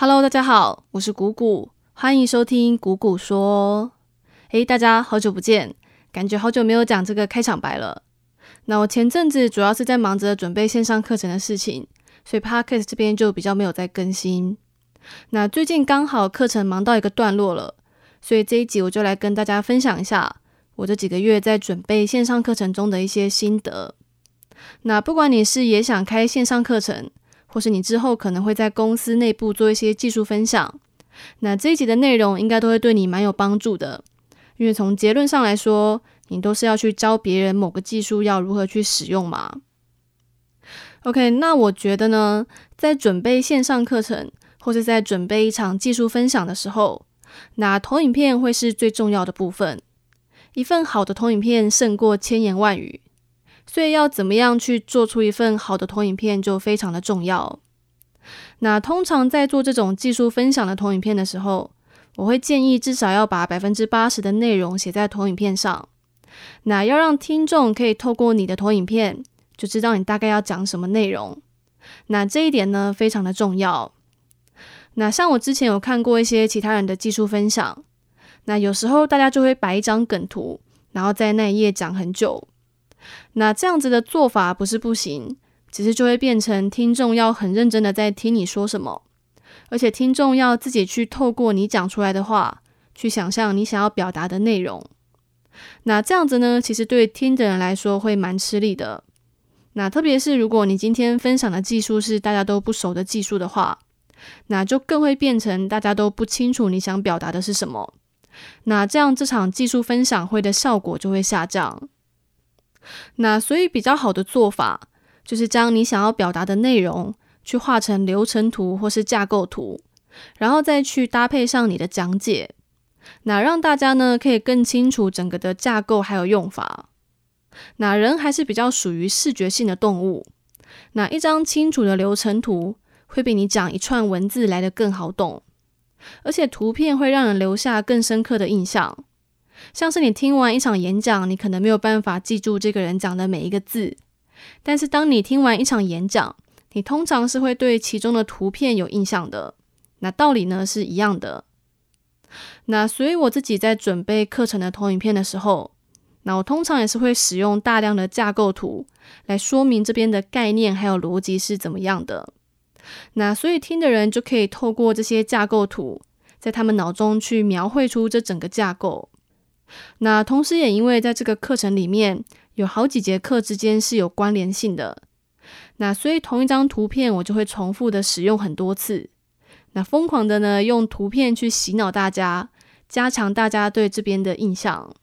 Hello，大家好，我是谷谷，欢迎收听谷谷说。诶，大家好久不见，感觉好久没有讲这个开场白了。那我前阵子主要是在忙着准备线上课程的事情，所以 Podcast 这边就比较没有在更新。那最近刚好课程忙到一个段落了，所以这一集我就来跟大家分享一下我这几个月在准备线上课程中的一些心得。那不管你是也想开线上课程，或是你之后可能会在公司内部做一些技术分享，那这一集的内容应该都会对你蛮有帮助的。因为从结论上来说，你都是要去教别人某个技术要如何去使用嘛。OK，那我觉得呢，在准备线上课程或是在准备一场技术分享的时候，那投影片会是最重要的部分。一份好的投影片胜过千言万语。所以要怎么样去做出一份好的投影片就非常的重要。那通常在做这种技术分享的投影片的时候，我会建议至少要把百分之八十的内容写在投影片上。那要让听众可以透过你的投影片就知道你大概要讲什么内容。那这一点呢非常的重要。那像我之前有看过一些其他人的技术分享，那有时候大家就会摆一张梗图，然后在那一页讲很久。那这样子的做法不是不行，只是就会变成听众要很认真的在听你说什么，而且听众要自己去透过你讲出来的话，去想象你想要表达的内容。那这样子呢，其实对听的人来说会蛮吃力的。那特别是如果你今天分享的技术是大家都不熟的技术的话，那就更会变成大家都不清楚你想表达的是什么。那这样这场技术分享会的效果就会下降。那所以比较好的做法，就是将你想要表达的内容去画成流程图或是架构图，然后再去搭配上你的讲解，那让大家呢可以更清楚整个的架构还有用法。那人还是比较属于视觉性的动物，那一张清楚的流程图会比你讲一串文字来的更好懂，而且图片会让人留下更深刻的印象。像是你听完一场演讲，你可能没有办法记住这个人讲的每一个字，但是当你听完一场演讲，你通常是会对其中的图片有印象的。那道理呢是一样的。那所以我自己在准备课程的投影片的时候，那我通常也是会使用大量的架构图来说明这边的概念还有逻辑是怎么样的。那所以听的人就可以透过这些架构图，在他们脑中去描绘出这整个架构。那同时，也因为在这个课程里面有好几节课之间是有关联性的，那所以同一张图片我就会重复的使用很多次，那疯狂的呢用图片去洗脑大家，加强大家对这边的印象。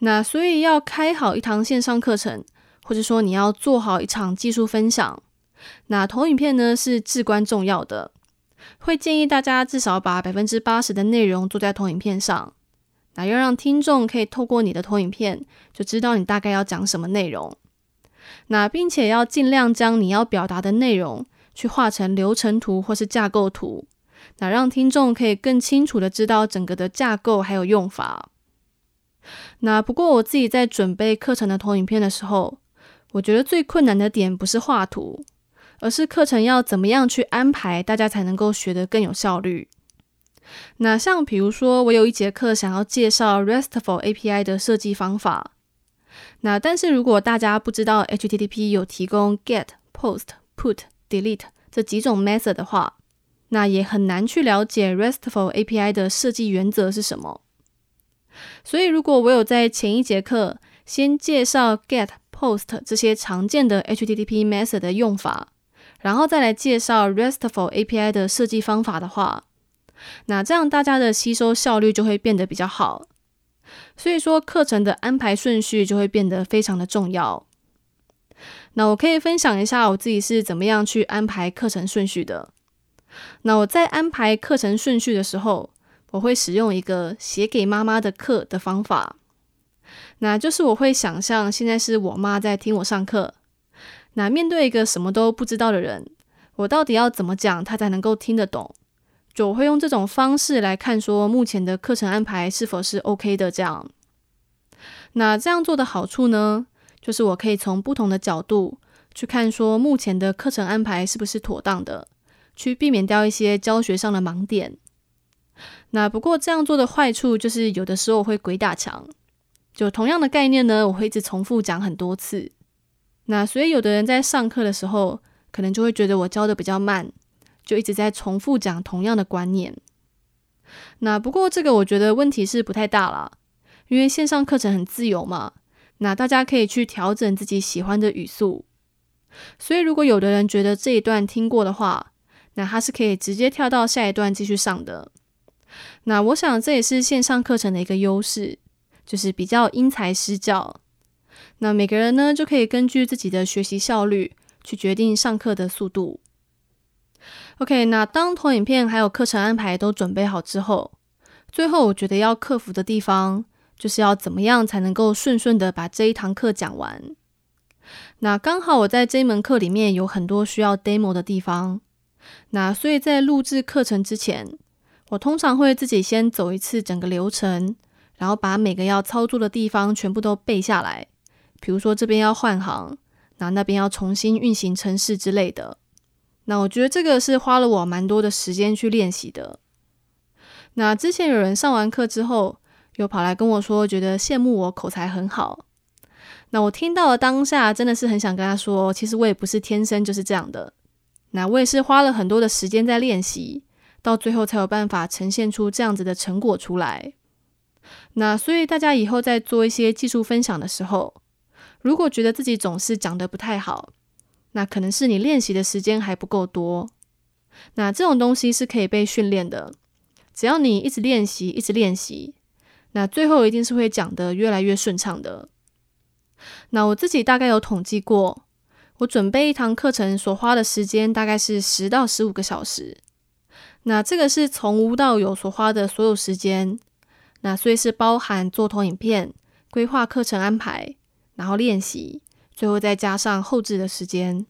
那所以要开好一堂线上课程，或者说你要做好一场技术分享，那投影片呢是至关重要的，会建议大家至少把百分之八十的内容做在投影片上。要让听众可以透过你的投影片，就知道你大概要讲什么内容。那并且要尽量将你要表达的内容去画成流程图或是架构图，那让听众可以更清楚的知道整个的架构还有用法。那不过我自己在准备课程的投影片的时候，我觉得最困难的点不是画图，而是课程要怎么样去安排，大家才能够学得更有效率。那像比如说，我有一节课想要介绍 RESTful API 的设计方法。那但是如果大家不知道 HTTP 有提供 GET、POST、PUT、DELETE 这几种 method 的话，那也很难去了解 RESTful API 的设计原则是什么。所以如果我有在前一节课先介绍 GET、POST 这些常见的 HTTP method 的用法，然后再来介绍 RESTful API 的设计方法的话，那这样大家的吸收效率就会变得比较好，所以说课程的安排顺序就会变得非常的重要。那我可以分享一下我自己是怎么样去安排课程顺序的。那我在安排课程顺序的时候，我会使用一个写给妈妈的课的方法。那就是我会想象现在是我妈在听我上课，那面对一个什么都不知道的人，我到底要怎么讲，她才能够听得懂？就我会用这种方式来看，说目前的课程安排是否是 OK 的。这样，那这样做的好处呢，就是我可以从不同的角度去看，说目前的课程安排是不是妥当的，去避免掉一些教学上的盲点。那不过这样做的坏处就是有的时候会鬼打墙，就同样的概念呢，我会一直重复讲很多次。那所以有的人在上课的时候，可能就会觉得我教的比较慢，就一直在重复讲同样的观念。那不过这个我觉得问题是不太大了，因为线上课程很自由嘛，那大家可以去调整自己喜欢的语速。所以如果有的人觉得这一段听过的话，那他是可以直接跳到下一段继续上的。那我想这也是线上课程的一个优势，就是比较因材施教。那每个人呢就可以根据自己的学习效率去决定上课的速度。OK，那当投影片还有课程安排都准备好之后，最后我觉得要克服的地方，就是要怎么样才能够顺顺的把这一堂课讲完。那刚好我在这一门课里面有很多需要 demo 的地方，那所以在录制课程之前。我通常会自己先走一次整个流程，然后把每个要操作的地方全部都背下来。比如说这边要换行，那那边要重新运行程式之类的。那我觉得这个是花了我蛮多的时间去练习的。那之前有人上完课之后，又跑来跟我说，觉得羡慕我口才很好。那我听到了当下，真的是很想跟他说，其实我也不是天生就是这样的。那我也是花了很多的时间在练习。到最后才有办法呈现出这样子的成果出来。那所以大家以后在做一些技术分享的时候，如果觉得自己总是讲得不太好，那可能是你练习的时间还不够多。那这种东西是可以被训练的，只要你一直练习，一直练习，那最后一定是会讲得越来越顺畅的。那我自己大概有统计过，我准备一堂课程所花的时间大概是十到十五个小时。那这个是从无到有所花的所有时间，那所以是包含做投影片、规划课程安排，然后练习，最后再加上后置的时间。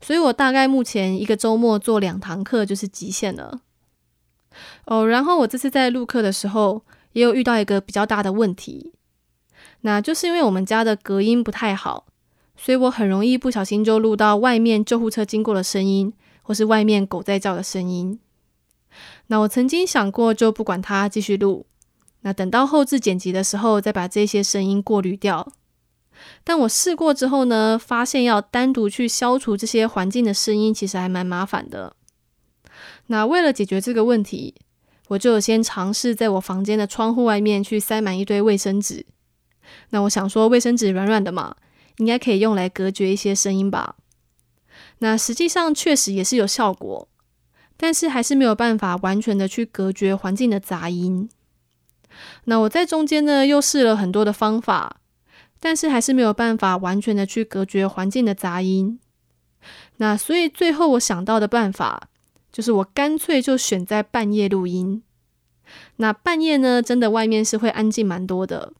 所以我大概目前一个周末做两堂课就是极限了。哦，然后我这次在录课的时候，也有遇到一个比较大的问题，那就是因为我们家的隔音不太好，所以我很容易不小心就录到外面救护车经过的声音，或是外面狗在叫的声音。那我曾经想过，就不管它，继续录。那等到后置剪辑的时候，再把这些声音过滤掉。但我试过之后呢，发现要单独去消除这些环境的声音，其实还蛮麻烦的。那为了解决这个问题，我就先尝试在我房间的窗户外面去塞满一堆卫生纸。那我想说，卫生纸软软的嘛，应该可以用来隔绝一些声音吧。那实际上确实也是有效果。但是还是没有办法完全的去隔绝环境的杂音。那我在中间呢又试了很多的方法，但是还是没有办法完全的去隔绝环境的杂音。那所以最后我想到的办法，就是我干脆就选在半夜录音。那半夜呢，真的外面是会安静蛮多的，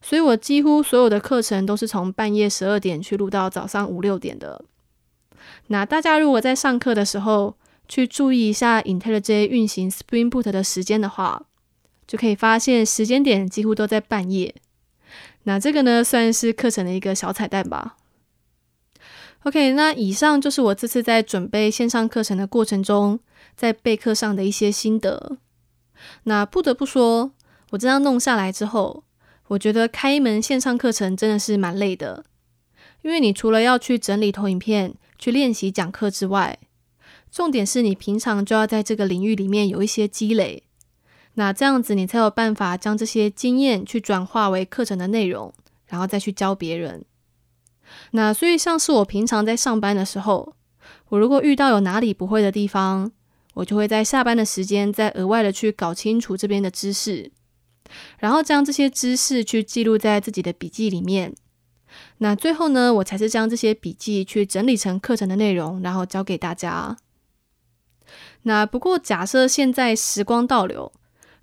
所以我几乎所有的课程都是从半夜十二点去录到早上五六点的。那大家如果在上课的时候，去注意一下 IntelliJ 运行 Spring Boot 的时间的话，就可以发现时间点几乎都在半夜。那这个呢，算是课程的一个小彩蛋吧。OK，那以上就是我这次在准备线上课程的过程中，在备课上的一些心得。那不得不说，我这样弄下来之后，我觉得开一门线上课程真的是蛮累的，因为你除了要去整理投影片、去练习讲课之外，重点是你平常就要在这个领域里面有一些积累，那这样子你才有办法将这些经验去转化为课程的内容，然后再去教别人。那所以像是我平常在上班的时候，我如果遇到有哪里不会的地方，我就会在下班的时间再额外的去搞清楚这边的知识，然后将这些知识去记录在自己的笔记里面。那最后呢，我才是将这些笔记去整理成课程的内容，然后教给大家。那不过，假设现在时光倒流，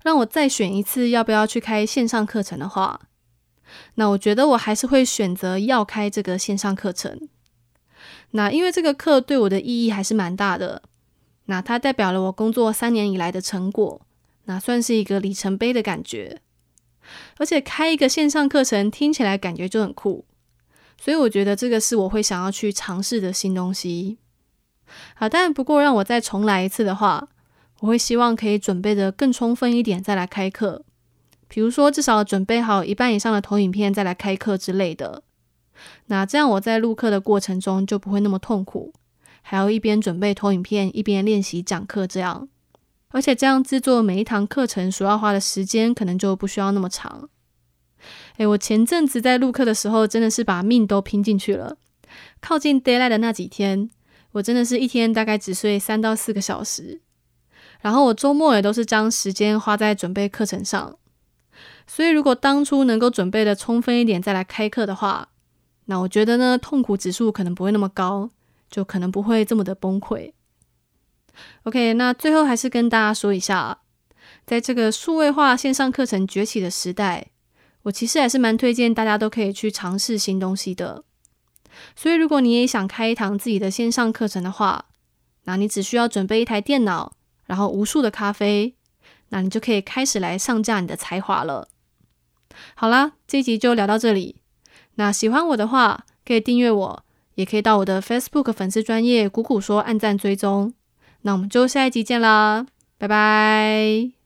让我再选一次要不要去开线上课程的话，那我觉得我还是会选择要开这个线上课程。那因为这个课对我的意义还是蛮大的，那它代表了我工作三年以来的成果，那算是一个里程碑的感觉。而且开一个线上课程听起来感觉就很酷，所以我觉得这个是我会想要去尝试的新东西。好，但不过让我再重来一次的话，我会希望可以准备的更充分一点再来开课。比如说，至少准备好一半以上的投影片再来开课之类的。那这样我在录课的过程中就不会那么痛苦，还要一边准备投影片一边练习讲课这样。而且这样制作每一堂课程所要花的时间可能就不需要那么长。诶，我前阵子在录课的时候真的是把命都拼进去了。靠近 d a y l i g h t 的那几天，我真的是一天大概只睡三到四个小时，然后我周末也都是将时间花在准备课程上。所以如果当初能够准备的充分一点再来开课的话，那我觉得呢痛苦指数可能不会那么高，就可能不会这么的崩溃。OK，那最后还是跟大家说一下，在这个数位化线上课程崛起的时代，我其实还是蛮推荐大家都可以去尝试新东西的。所以，如果你也想开一堂自己的线上课程的话，那你只需要准备一台电脑，然后无数的咖啡，那你就可以开始来上架你的才华了。好啦，这一集就聊到这里。那喜欢我的话，可以订阅我，也可以到我的 Facebook 粉丝专业“谷谷说”按赞追踪。那我们就下一集见啦，拜拜。